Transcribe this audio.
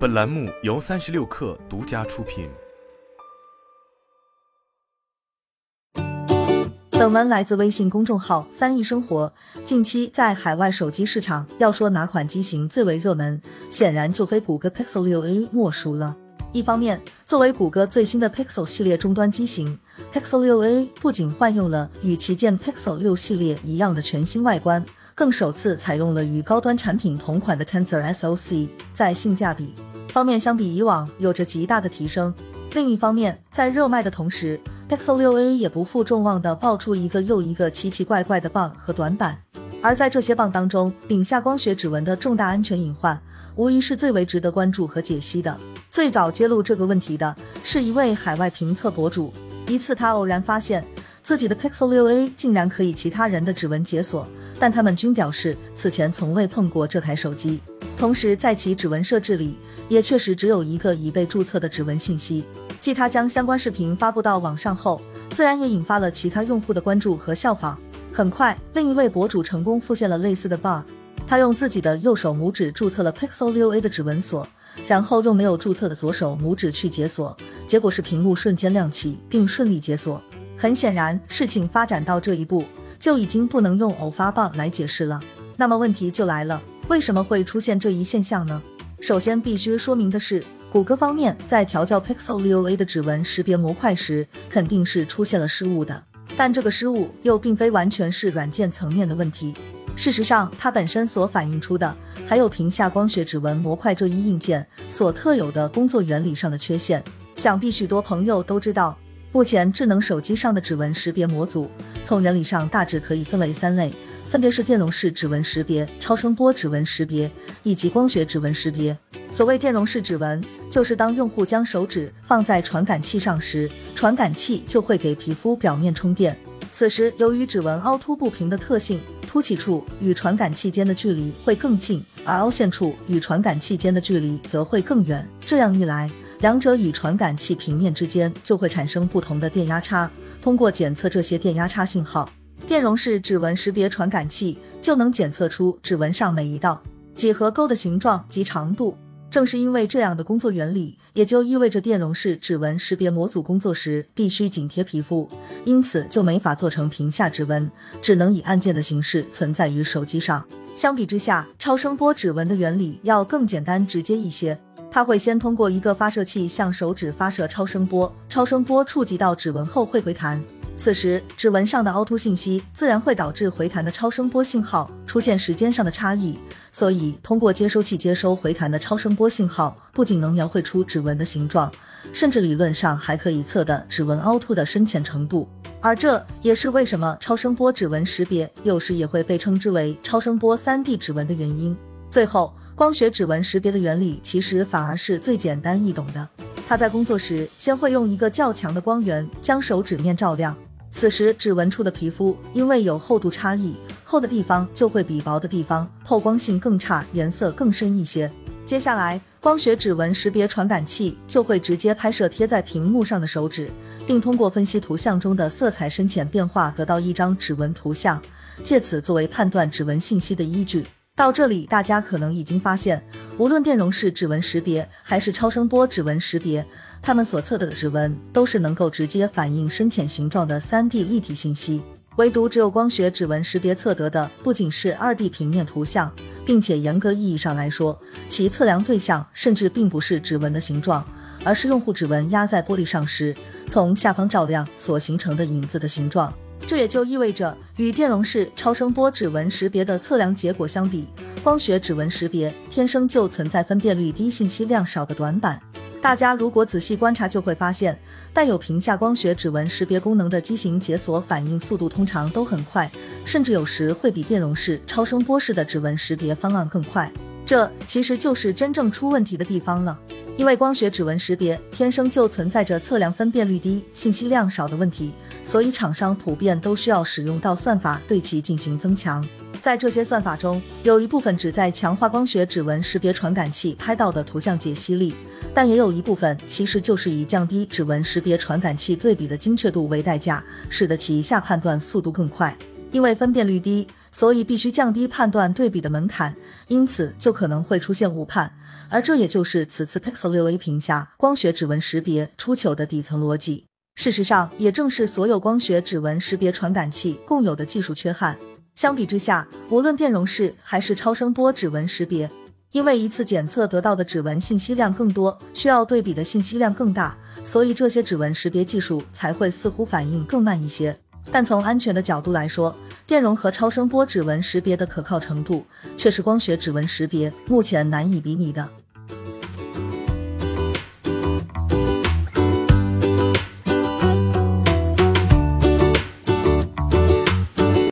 本栏目由三十六氪独家出品。本文来自微信公众号“三亿生活”。近期在海外手机市场，要说哪款机型最为热门，显然就非谷歌 Pixel 6a 莫属了。一方面，作为谷歌最新的 Pixel 系列终端机型，Pixel 6a 不仅换用了与旗舰 Pixel 6系列一样的全新外观。更首次采用了与高端产品同款的 Tensor SoC，在性价比方面相比以往有着极大的提升。另一方面，在热卖的同时，Pixel 6a 也不负众望的爆出一个又一个奇奇怪怪的 bug 和短板。而在这些 bug 当中，屏下光学指纹的重大安全隐患，无疑是最为值得关注和解析的。最早揭露这个问题的是一位海外评测博主，一次他偶然发现自己的 Pixel 6a 竟然可以其他人的指纹解锁。但他们均表示此前从未碰过这台手机，同时在其指纹设置里也确实只有一个已被注册的指纹信息。继他将相关视频发布到网上后，自然也引发了其他用户的关注和效仿。很快，另一位博主成功复现了类似的 bug，他用自己的右手拇指注册了 Pixel 6a 的指纹锁，然后用没有注册的左手拇指去解锁，结果是屏幕瞬间亮起并顺利解锁。很显然，事情发展到这一步。就已经不能用偶发 bug 来解释了。那么问题就来了，为什么会出现这一现象呢？首先必须说明的是，谷歌方面在调教 Pixel 6a 的指纹识别模块时，肯定是出现了失误的。但这个失误又并非完全是软件层面的问题。事实上，它本身所反映出的，还有屏下光学指纹模块这一硬件所特有的工作原理上的缺陷。想必许多朋友都知道。目前智能手机上的指纹识别模组，从原理上大致可以分为三类，分别是电容式指纹识别、超声波指纹识别以及光学指纹识别。所谓电容式指纹，就是当用户将手指放在传感器上时，传感器就会给皮肤表面充电。此时，由于指纹凹凸不平的特性，凸起处与传感器间的距离会更近，而凹陷处与传感器间的距离则会更远。这样一来，两者与传感器平面之间就会产生不同的电压差。通过检测这些电压差信号，电容式指纹识别传感器就能检测出指纹上每一道几何沟的形状及长度。正是因为这样的工作原理，也就意味着电容式指纹识别模组工作时必须紧贴皮肤，因此就没法做成屏下指纹，只能以按键的形式存在于手机上。相比之下，超声波指纹的原理要更简单直接一些。它会先通过一个发射器向手指发射超声波，超声波触及到指纹后会回弹，此时指纹上的凹凸信息自然会导致回弹的超声波信号出现时间上的差异。所以，通过接收器接收回弹的超声波信号，不仅能描绘出指纹的形状，甚至理论上还可以测的指纹凹凸的深浅程度。而这也是为什么超声波指纹识别有时也会被称之为超声波 3D 指纹的原因。最后。光学指纹识别的原理其实反而是最简单易懂的。它在工作时，先会用一个较强的光源将手指面照亮，此时指纹处的皮肤因为有厚度差异，厚的地方就会比薄的地方透光性更差，颜色更深一些。接下来，光学指纹识别传感器就会直接拍摄贴在屏幕上的手指，并通过分析图像中的色彩深浅变化，得到一张指纹图像，借此作为判断指纹信息的依据。到这里，大家可能已经发现，无论电容式指纹识别还是超声波指纹识别，它们所测的指纹都是能够直接反映深浅形状的 3D 立体信息。唯独只有光学指纹识别测得的不仅是 2D 平面图像，并且严格意义上来说，其测量对象甚至并不是指纹的形状，而是用户指纹压在玻璃上时，从下方照亮所形成的影子的形状。这也就意味着，与电容式超声波指纹识别的测量结果相比，光学指纹识别天生就存在分辨率低、信息量少的短板。大家如果仔细观察，就会发现，带有屏下光学指纹识别功能的机型解锁反应速度通常都很快，甚至有时会比电容式超声波式的指纹识别方案更快。这其实就是真正出问题的地方了。因为光学指纹识别天生就存在着测量分辨率低、信息量少的问题，所以厂商普遍都需要使用到算法对其进行增强。在这些算法中，有一部分旨在强化光学指纹识别传感器拍到的图像解析力，但也有一部分其实就是以降低指纹识别传感器对比的精确度为代价，使得其下判断速度更快。因为分辨率低，所以必须降低判断对比的门槛，因此就可能会出现误判。而这也就是此次 Pixel 6a 屏下光学指纹识别出糗的底层逻辑。事实上，也正是所有光学指纹识别传感器共有的技术缺憾。相比之下，无论电容式还是超声波指纹识别，因为一次检测得到的指纹信息量更多，需要对比的信息量更大，所以这些指纹识别技术才会似乎反应更慢一些。但从安全的角度来说，电容和超声波指纹识别的可靠程度却是光学指纹识别目前难以比拟的。